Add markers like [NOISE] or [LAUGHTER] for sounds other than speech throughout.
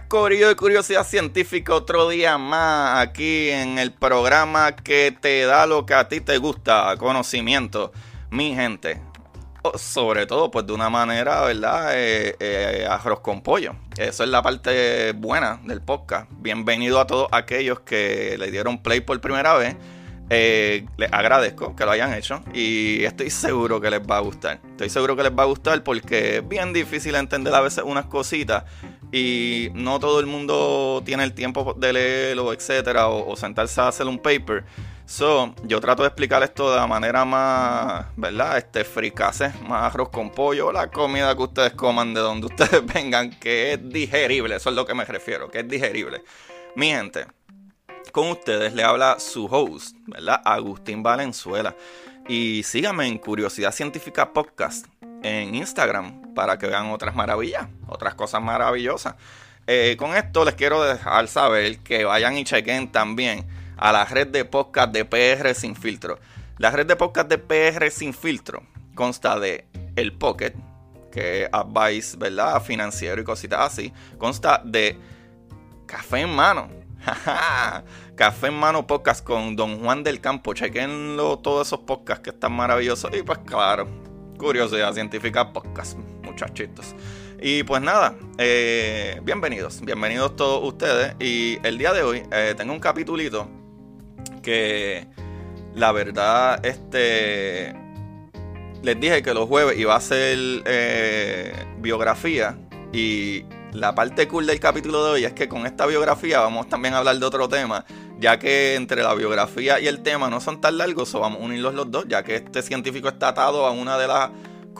Corillo de Curiosidad Científica, otro día más aquí en el programa que te da lo que a ti te gusta, conocimiento, mi gente. Sobre todo, pues de una manera, ¿verdad? Eh, eh, arroz con pollo. Eso es la parte buena del podcast. Bienvenido a todos aquellos que le dieron play por primera vez. Eh, les agradezco que lo hayan hecho y estoy seguro que les va a gustar. Estoy seguro que les va a gustar porque es bien difícil entender a veces unas cositas y no todo el mundo tiene el tiempo de leerlo, etcétera, o, sentarse a hacer un paper. So, yo trato de explicar esto de la manera más, ¿verdad? Este, fricase, más arroz con pollo, la comida que ustedes coman de donde ustedes [LAUGHS] vengan, que es digerible, eso es lo que me refiero, que es digerible. Mi gente, con ustedes le habla su host, ¿verdad? Agustín Valenzuela. Y síganme en Curiosidad Científica Podcast en Instagram para que vean otras maravillas, otras cosas maravillosas. Eh, con esto les quiero dejar saber que vayan y chequen también a la red de podcast de PR Sin Filtro. La red de podcast de PR Sin Filtro consta de El Pocket, que es advice, ¿verdad? Financiero y cositas así. Consta de Café en Mano. [LAUGHS] Café en Mano Podcast con Don Juan del Campo. Chequenlo todos esos podcasts que están maravillosos. Y pues claro, Curiosidad Científica Podcast, muchachitos. Y pues nada, eh, bienvenidos, bienvenidos todos ustedes. Y el día de hoy eh, tengo un capitulito que la verdad, este, les dije que los jueves iba a ser eh, biografía y la parte cool del capítulo de hoy es que con esta biografía vamos también a hablar de otro tema, ya que entre la biografía y el tema no son tan largos, o vamos a unirlos los dos, ya que este científico está atado a una de las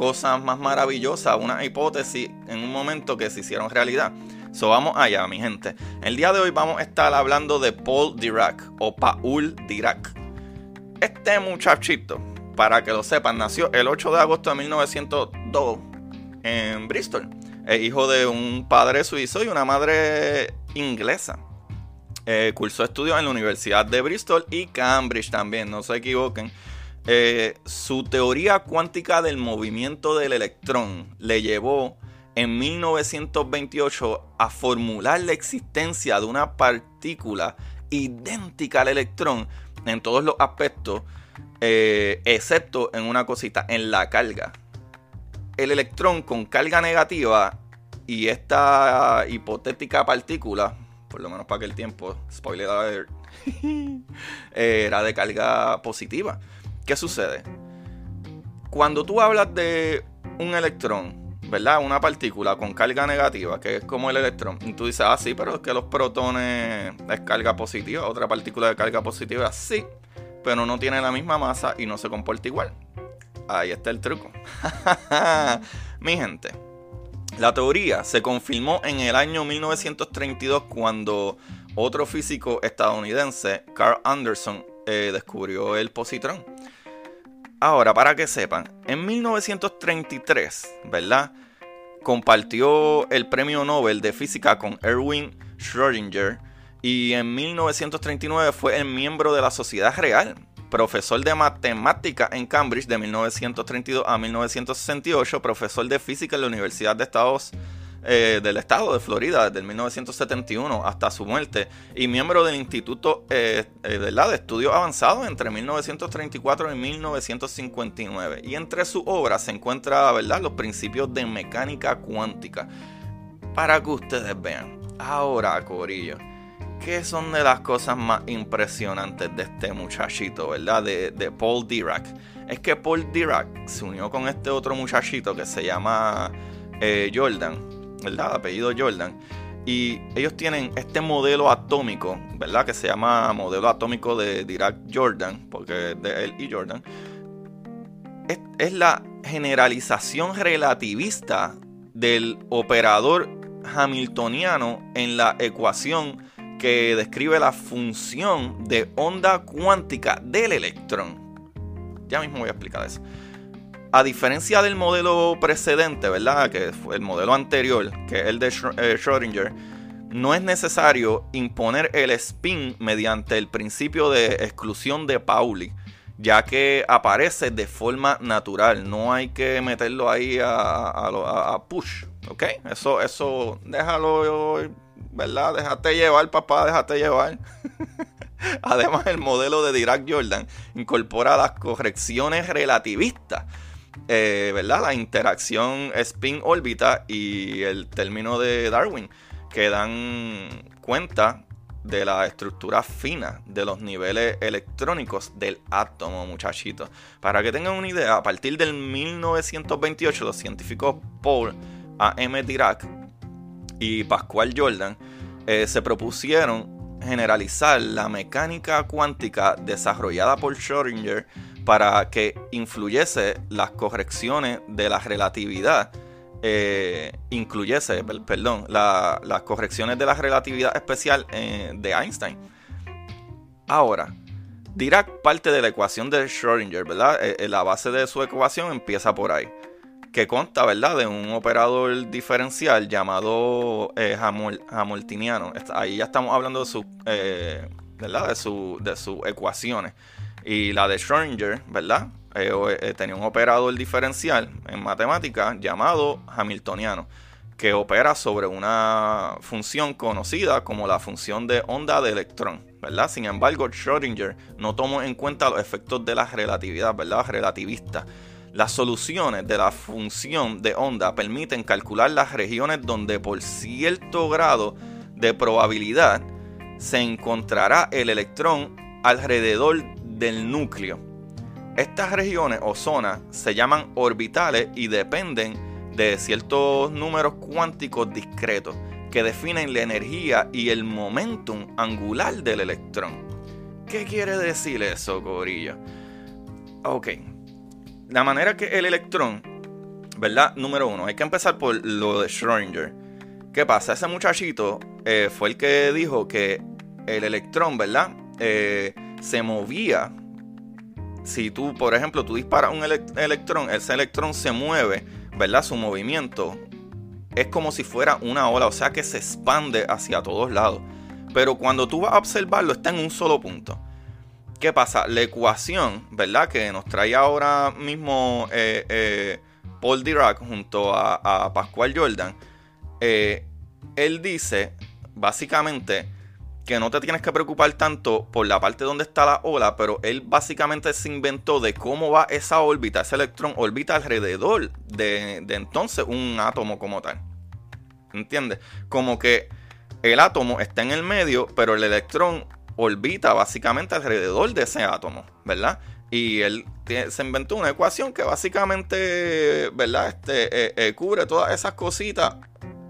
cosas más maravillosas, una hipótesis en un momento que se hicieron realidad. So vamos allá, mi gente. El día de hoy vamos a estar hablando de Paul Dirac o Paul Dirac. Este muchachito, para que lo sepan, nació el 8 de agosto de 1902 en Bristol. Es hijo de un padre suizo y una madre inglesa. Eh, cursó estudios en la Universidad de Bristol y Cambridge también, no se equivoquen. Eh, su teoría cuántica del movimiento del electrón le llevó en 1928 a formular la existencia de una partícula idéntica al electrón en todos los aspectos, eh, excepto en una cosita, en la carga. El electrón con carga negativa y esta hipotética partícula, por lo menos para aquel tiempo, spoiler [LAUGHS] era de carga positiva. ¿Qué sucede? Cuando tú hablas de un electrón, ¿verdad? Una partícula con carga negativa, que es como el electrón, y tú dices, ah, sí, pero es que los protones es carga positiva, otra partícula de carga positiva, sí, pero no tiene la misma masa y no se comporta igual. Ahí está el truco. [LAUGHS] Mi gente, la teoría se confirmó en el año 1932 cuando otro físico estadounidense, Carl Anderson, eh, descubrió el positrón. Ahora, para que sepan, en 1933, ¿verdad? Compartió el premio Nobel de Física con Erwin Schrödinger y en 1939 fue el miembro de la Sociedad Real, profesor de matemática en Cambridge de 1932 a 1968, profesor de física en la Universidad de Estados eh, del estado de Florida desde 1971 hasta su muerte y miembro del Instituto eh, eh, de, de Estudios Avanzados entre 1934 y 1959. Y entre sus obras se encuentra ¿verdad? los principios de mecánica cuántica. Para que ustedes vean. Ahora, Corillo, ¿Qué son de las cosas más impresionantes de este muchachito, verdad? De, Paul Dirac. Es que Paul Dirac se unió con este otro muchachito que se llama Jordan, ¿verdad? Apellido Jordan. Y ellos tienen este modelo atómico, ¿verdad? Que se llama modelo atómico de Dirac Jordan, porque de él y Jordan. es la generalización relativista del operador hamiltoniano en la ecuación que describe la función de onda cuántica del electrón. Ya mismo voy a explicar eso. A diferencia del modelo precedente, ¿verdad? Que fue el modelo anterior, que es el de eh, Schrödinger, no es necesario imponer el spin mediante el principio de exclusión de Pauli, ya que aparece de forma natural. No hay que meterlo ahí a, push, ¿ok? Eso, eso, déjalo ¿verdad? Déjate llevar, papá, déjate llevar. [LAUGHS] Además, el modelo de Dirac Jordan incorpora las correcciones relativistas, eh, ¿verdad? La interacción spin-órbita y el término de Darwin, que dan cuenta de la estructura fina de los niveles electrónicos del átomo, muchachitos. Para que tengan una idea, a partir del 1928, los científicos Paul A. M. Dirac y Pascual Jordan eh, se propusieron generalizar la mecánica cuántica desarrollada por Schrödinger para que influyese las correcciones de la relatividad, eh, incluyese, perdón, las correcciones de la relatividad especial eh, de Einstein. Ahora, Dirac parte de la ecuación de Schrödinger, ¿verdad? la base de su ecuación empieza por ahí que consta, ¿verdad?, de un operador diferencial llamado eh, Hamiltoniano. Ahí ya estamos hablando de su, eh, ¿verdad?, de, su, de sus ecuaciones. Y la de Schrödinger, ¿verdad?, eh, eh, tenía un operador diferencial en matemática llamado Hamiltoniano, que opera sobre una función conocida como la función de onda de electrón. ¿verdad? Sin embargo, Schrödinger no tomó en cuenta los efectos de la relatividad, ¿verdad? Relativista las soluciones de la función de onda permiten calcular las regiones donde por cierto grado de probabilidad se encontrará el electrón alrededor del núcleo. Estas regiones o zonas se llaman orbitales y dependen de ciertos números cuánticos discretos que definen la energía y el momentum angular del electrón. ¿Qué quiere decir eso, Corillo? Ok, la manera que el electrón, ¿verdad? Número uno, hay que empezar por lo de Schrödinger. ¿Qué pasa? Ese muchachito eh, fue el que dijo que el electrón, ¿verdad? Eh, se movía. Si tú, por ejemplo, tú disparas un electrón, ese electrón se mueve, ¿verdad? Su movimiento es como si fuera una ola, o sea que se expande hacia todos lados. Pero cuando tú vas a observarlo, está en un solo punto. ¿Qué pasa? La ecuación, ¿verdad? Que nos trae ahora mismo eh, eh, Paul Dirac junto a, Pascual Jordan. Eh, él dice, básicamente, que no te tienes que preocupar tanto por la parte donde está la ola, pero él básicamente se inventó de cómo va esa órbita, ese electrón orbita alrededor de, de entonces un átomo como tal. ¿Entiendes? Como que el átomo está en el medio, pero el electrón orbita básicamente alrededor de ese átomo, ¿verdad? Y él se inventó una ecuación que básicamente, ¿verdad? Este, eh, eh, cubre todas esas cositas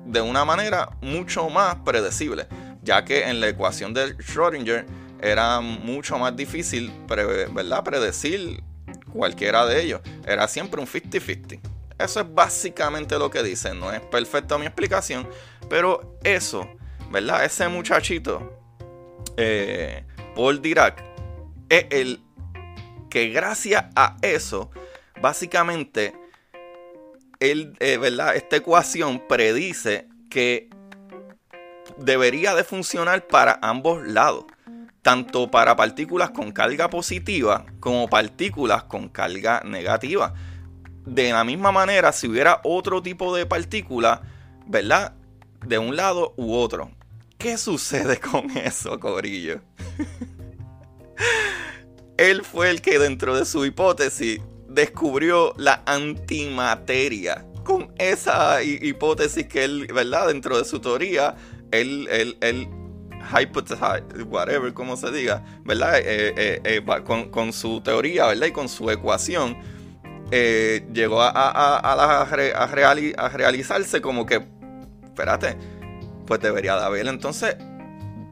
de una manera mucho más predecible, ya que en la ecuación de Schrödinger era mucho más difícil, ¿verdad? Predecir cualquiera de ellos. Era siempre un 50-50. Eso es básicamente lo que dice. No es perfecta mi explicación, pero eso, ¿verdad? Ese muchachito eh, Paul Dirac es el que gracias a eso, básicamente, él, eh, ¿verdad? esta ecuación predice que debería de funcionar para ambos lados, tanto para partículas con carga positiva como partículas con carga negativa. De la misma manera, si hubiera otro tipo de partícula, ¿verdad? De un lado u otro. ¿Qué sucede [LAUGHS] con eso, Corillo? [LAUGHS] Él fue el que dentro de su hipótesis descubrió la antimateria. Con esa hipótesis que él, ¿verdad? Dentro de su teoría, él, él, hypothesize, whatever, como se diga, ¿verdad? con, su teoría, ¿verdad? Y con su ecuación, llegó a, a, a, realizarse como que, espérate, pues debería de haber entonces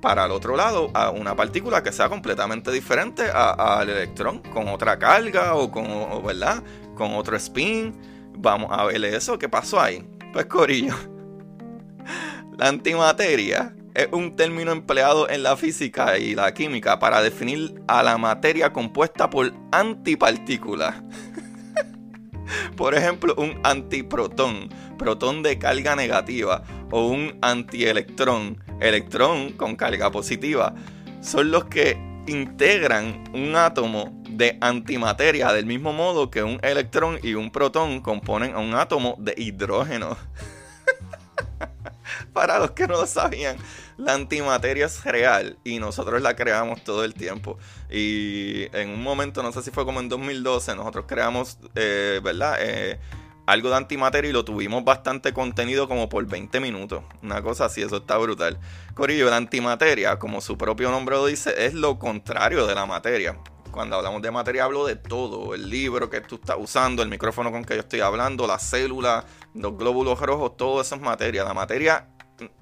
para el otro lado a una partícula que sea completamente diferente al electrón, con otra carga o con, ¿verdad? Con otro spin. Vamos a ver eso, ¿qué pasó ahí? Pues Corillo, la antimateria es un término empleado en la física y la química para definir a la materia compuesta por antipartículas. [LAUGHS] Por ejemplo, un antiprotón, protón de carga negativa, o un antielectrón, electrón con carga positiva, son los que integran un átomo de antimateria del mismo modo que un electrón y un protón componen a un átomo de hidrógeno. [LAUGHS] Para los que no lo sabían, la antimateria es real y nosotros la creamos todo el tiempo. Y en un momento, no sé si fue como en 2012, nosotros creamos, eh, ¿verdad? Eh, algo de antimateria y lo tuvimos bastante contenido como por 20 minutos. Una cosa así, eso está brutal. Corillo, la antimateria, como su propio nombre lo dice, es lo contrario de la materia. Cuando hablamos de materia hablo de todo, el libro que tú estás usando, el micrófono con que yo estoy hablando, las células, los glóbulos rojos, todo eso es materia. La materia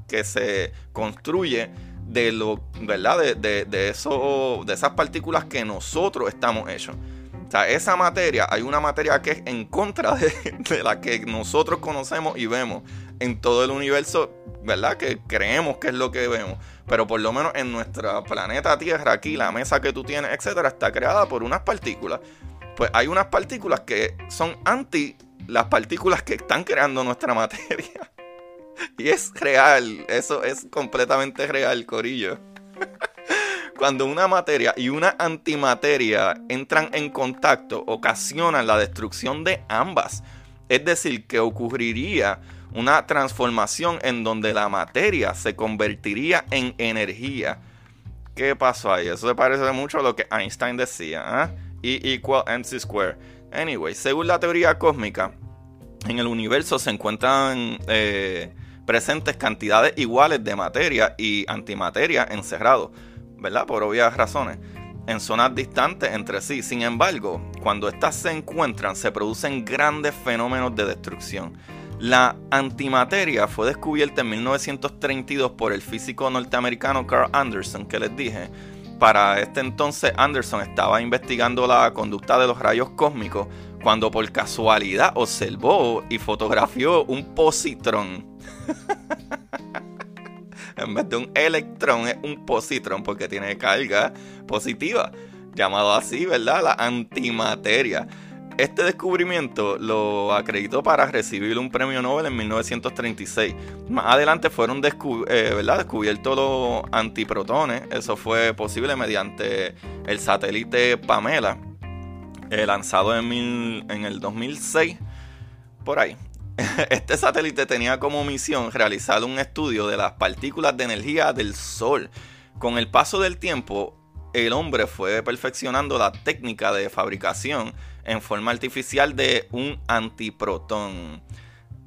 que se construye de lo, ¿verdad? De, de, de, eso, de esas partículas que nosotros estamos hechos. O sea, esa materia, hay una materia que es en contra de, [LAUGHS] la que nosotros conocemos y vemos en todo el universo, ¿verdad? Que creemos que es lo que vemos. Pero por lo menos en nuestro planeta Tierra, aquí, la mesa que tú tienes, etcétera, está creada por unas partículas. Pues hay unas partículas que son anti las partículas que están creando nuestra [LAUGHS] materia. [LAUGHS] Y es real, eso es completamente real, Corillo. [LAUGHS] Cuando una materia y una antimateria entran en contacto, ocasionan la destrucción de ambas. Es decir, que ocurriría una transformación en donde la materia se convertiría en energía. ¿Qué pasó ahí? Eso se parece mucho a lo que Einstein decía. ¿eh? E equal mc square. Anyway, según la teoría cósmica, en el universo se encuentran eh, presentes cantidades iguales de materia y antimateria encerrados. ¿verdad? Por obvias razones, en zonas distantes entre sí. Sin embargo, cuando estas se encuentran, se producen grandes fenómenos de destrucción. La antimateria fue descubierta en 1932 por el físico norteamericano Carl Anderson, que les dije. Para este entonces Anderson estaba investigando la conducta de los rayos cósmicos cuando por casualidad observó y fotografió un positrón. [LAUGHS] en vez de un electrón es un positrón porque tiene carga positiva, llamado así, ¿verdad? La antimateria. Este descubrimiento lo acreditó para recibir un premio Nobel en 1936. Más adelante fueron eh, descubiertos los antiprotones. Eso fue posible mediante el satélite Pamela, eh, lanzado en, en el 2006. Por ahí. [LAUGHS] Este satélite tenía como misión realizar un estudio de las partículas de energía del Sol. Con el paso del tiempo, el hombre fue perfeccionando la técnica de fabricación en forma artificial de un antiprotón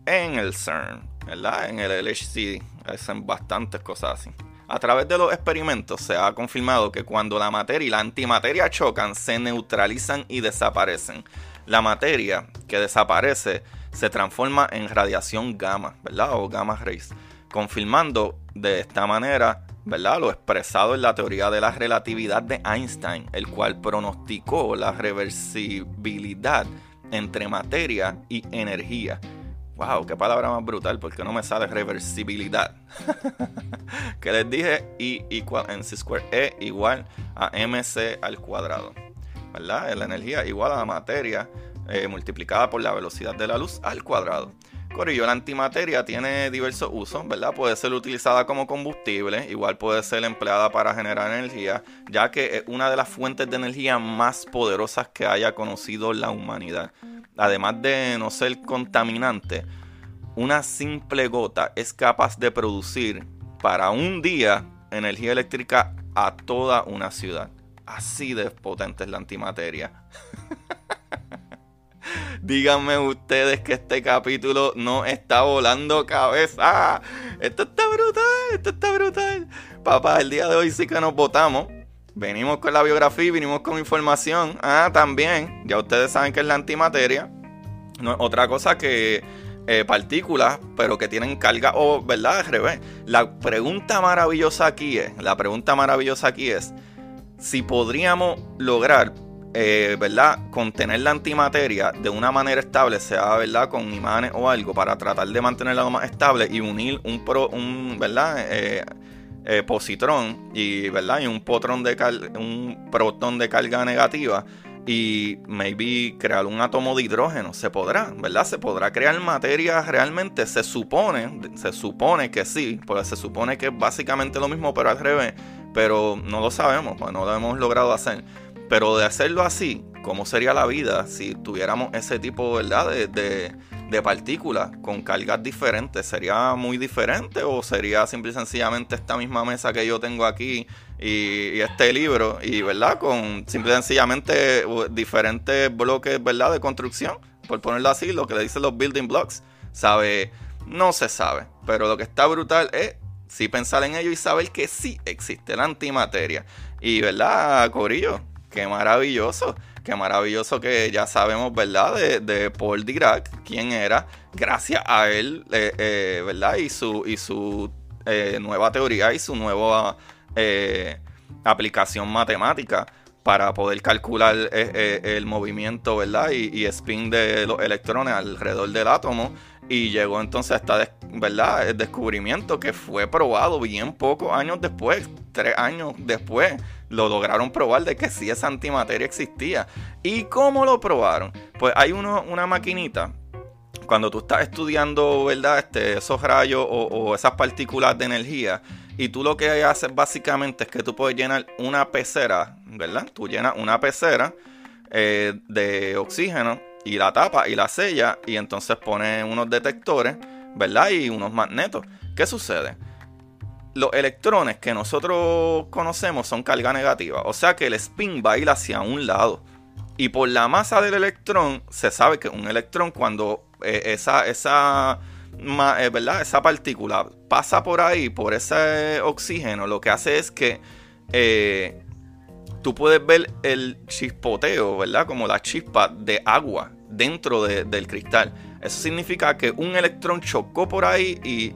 en el CERN, ¿verdad? En el LHC, hacen bastantes cosas así. A través de los experimentos se ha confirmado que cuando la materia y la antimateria chocan, se neutralizan y desaparecen. La materia que desaparece se transforma en radiación gamma, ¿verdad? O gamma rays, confirmando de esta manera, ¿verdad? Lo expresado en la teoría de la relatividad de Einstein, el cual pronosticó la reversibilidad entre materia y energía. Wow, qué palabra más brutal, porque no me sale reversibilidad. [LAUGHS] que les dije I igual MC square E igual a MC al cuadrado. ¿Verdad? La energía igual a la materia eh, multiplicada por la velocidad de la luz al cuadrado. Corillo, la antimateria tiene diversos usos, ¿verdad? Puede ser utilizada como combustible, igual puede ser empleada para generar energía, ya que es una de las fuentes de energía más poderosas que haya conocido la humanidad. Además de no ser contaminante, una simple gota es capaz de producir para un día energía eléctrica a toda una ciudad. Así de potente es la antimateria. Díganme ustedes que este capítulo no está volando cabeza. Esto está brutal. esto está brutal. Papá, el día de hoy sí que nos votamos. Venimos con la biografía, venimos con información. Ah, también, ya ustedes saben que es la antimateria. No, otra cosa que eh, partículas, pero que tienen carga, o verdad, al revés. La pregunta maravillosa aquí es, la pregunta maravillosa aquí es, si podríamos lograr, eh, ¿verdad?, contener la antimateria de una manera estable, sea, ¿verdad?, con imanes o algo, para tratar de mantenerla más estable y unir un, pro, un ¿verdad?, eh, positrón y, ¿verdad?, y un, potrón de un protón de carga negativa y maybe crear un átomo de hidrógeno. Se podrá, ¿verdad? Se podrá crear materia realmente. Se supone, se supone que sí, porque se supone que es básicamente lo mismo, pero al revés. Pero no lo sabemos, pues no lo hemos logrado hacer. Pero de hacerlo así, ¿cómo sería la vida si tuviéramos ese tipo, ¿verdad? de partículas con cargas diferentes. ¿Sería muy diferente o sería simple y sencillamente esta misma mesa que yo tengo aquí y, este libro y, ¿verdad? Con simple y sencillamente diferentes bloques, ¿verdad? De construcción, por ponerlo así, lo que le dicen los building blocks. ¿Sabe? No se sabe, pero lo que está brutal es sí pensar en ello y saber que sí existe la antimateria. Y, ¿verdad, Corillo? Qué maravilloso. Qué maravilloso que ya sabemos, ¿verdad? De, Paul Dirac, quién era, gracias a él, eh, eh, ¿verdad? Y su, y su eh, nueva teoría y su nueva aplicación matemática para poder calcular el movimiento, ¿verdad? Y, y, spin de los electrones alrededor del átomo. Y llegó entonces a esta, ¿verdad? El descubrimiento que fue probado bien pocos años después, tres años después lo lograron probar de que sí esa antimateria existía. ¿Y cómo lo probaron? Pues hay uno, una maquinita. Cuando tú estás estudiando, ¿verdad? Este, esos rayos o, esas partículas de energía, y tú lo que haces básicamente es que tú puedes llenar una pecera, ¿verdad? Tú llenas una pecera eh, de oxígeno y la tapa y la sella, y entonces pones unos detectores, ¿verdad? Y unos magnetos. ¿Qué sucede? Los electrones que nosotros conocemos son carga negativa. O sea que el spin va a ir hacia un lado. Y por la masa del electrón, se sabe que un electrón cuando eh, esa, esa, eh, ¿verdad? esa partícula pasa por ahí, por ese oxígeno, lo que hace es que eh, tú puedes ver el chispoteo, ¿verdad? Como la chispa de agua dentro del cristal. Eso significa que un electrón chocó por ahí y,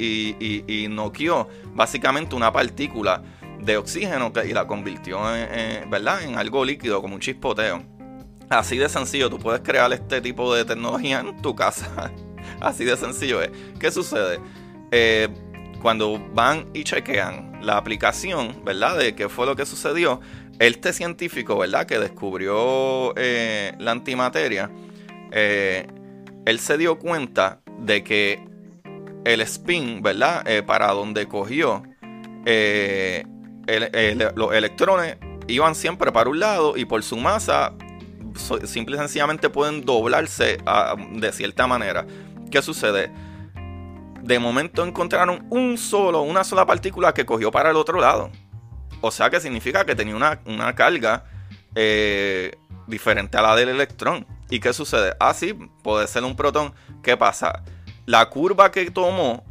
y, noqueó básicamente una partícula de oxígeno y la convirtió en, ¿verdad? en algo líquido, como un chispoteo. Así de sencillo, tú puedes crear este tipo de tecnología en tu casa. [LAUGHS] Así de sencillo es. ¿Qué sucede? Eh, cuando van y chequean la aplicación, ¿verdad? De qué fue lo que sucedió, este científico, ¿verdad? Que descubrió eh, la antimateria, eh, él se dio cuenta de que el spin, ¿verdad? Eh, para donde cogió eh, los electrones iban siempre para un lado y por su masa simple y sencillamente pueden doblarse ah, de cierta manera. ¿Qué sucede? De momento encontraron un solo, una sola partícula que cogió para el otro lado. O sea que significa que tenía una, carga eh, diferente a la del electrón. ¿Y qué sucede? Ah, sí, puede ser un protón. ¿Qué pasa? La curva que tomó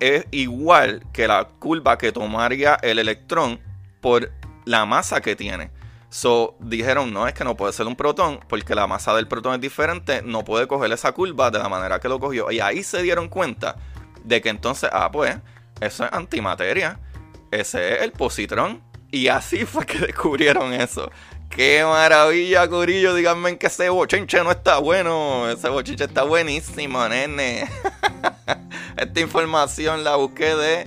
es igual que la curva que tomaría el electrón por la masa que tiene. So, dijeron, no, es que no puede ser un protón, porque la masa del protón es diferente, no puede coger esa curva de la manera que lo cogió. Y ahí se dieron cuenta de que entonces, ah, pues, eso es antimateria, ese es el positrón. Y así fue que [LAUGHS] descubrieron eso. Qué maravilla, Corillo. Díganme que ese bochinche no está bueno. Ese bochinche está buenísimo, nene. [LAUGHS] Esta información la busqué de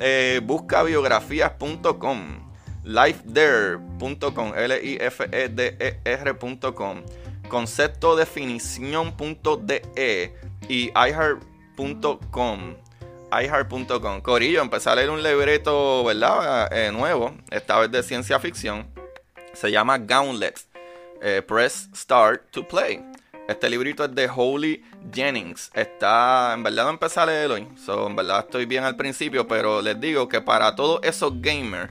eh, buscabiografías.com, lifethere.com, L-I-F-E-D-E-R.com, conceptodefinición.de y iHeart.com iHeart.com. Corillo, empecé a leer un libreto, ¿verdad? Eh, nuevo, esta vez de ciencia ficción se llama Gauntlet. Eh, press Start to Play. Este librito es de Holly Jennings. Está, en verdad no empecé a leerlo en verdad estoy bien al principio, pero les digo que para todos esos gamers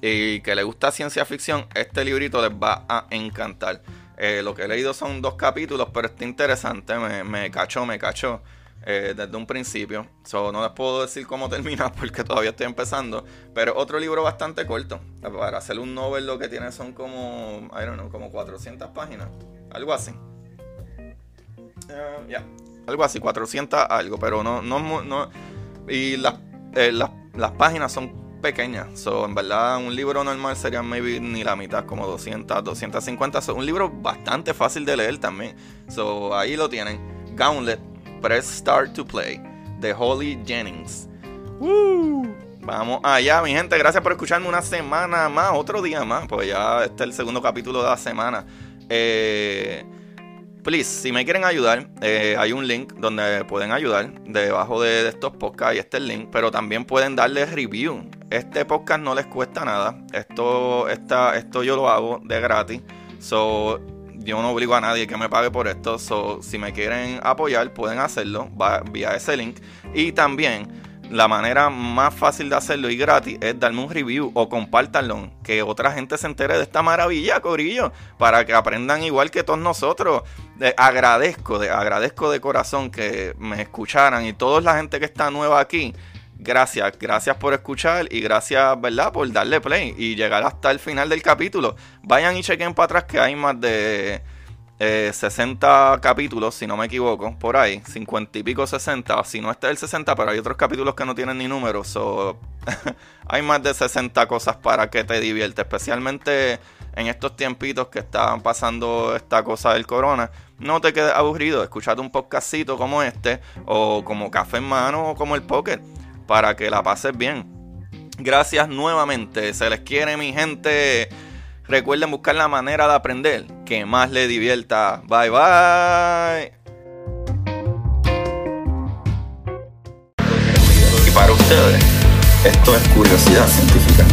y que les gusta ciencia ficción, este librito les va a encantar. Eh, lo que he leído son dos capítulos, pero está interesante, me cachó, me cachó. Eh, desde un principio. So, no les puedo decir cómo [LAUGHS] termina porque todavía estoy empezando. Pero otro libro bastante corto. Para hacer un novel lo que tiene son como, I don't know, como 400 páginas. Algo así. Eh, ya. Algo así, 400 algo. Pero no, no, no. Y las, eh, las, las páginas son pequeñas. So, en verdad, un libro normal sería maybe ni la mitad, como 200, 250. So, un libro bastante fácil de leer también. So, ahí lo tienen. Gauntlet Press Start to Play de Holly Jennings. Vamos allá, mi gente. Gracias por escucharme una semana más, otro día más. Pues ya este es el segundo capítulo de la semana. Eh, please, si me quieren ayudar, eh, hay un link donde pueden ayudar debajo de, estos podcasts y este el link, pero también pueden darle review. Este podcast no les cuesta nada. Esto, esta, esto yo lo hago de gratis. So, yo no obligo a nadie que me pague por esto. So, si me quieren apoyar, pueden hacerlo vía ese link. Y también, la manera más fácil de hacerlo y gratis es darme un review o compártanlo. Que otra gente se entere de esta maravilla, Corillo. Para que aprendan igual que todos nosotros. agradezco, de, agradezco de corazón que me escucharan. Y toda la gente que está nueva aquí gracias, gracias por escuchar y gracias, ¿verdad? Por darle play y llegar hasta el final del capítulo. Vayan y chequen para atrás que hay más de 60 eh, capítulos, si no me equivoco, por ahí, 50 y pico 60, si no está el 60, pero hay otros capítulos que no tienen ni números, [LAUGHS] hay más de 60 cosas para que te diviertes, especialmente en estos tiempitos que están pasando esta cosa del corona. No te quedes aburrido, escuchate un podcastito como este, o como Café en Mano, o como el Pocket para que la pases bien. Gracias nuevamente, se les quiere mi gente. Recuerden buscar la manera de aprender que más les divierta. Bye bye. Y para ustedes, esto es curiosidad científica.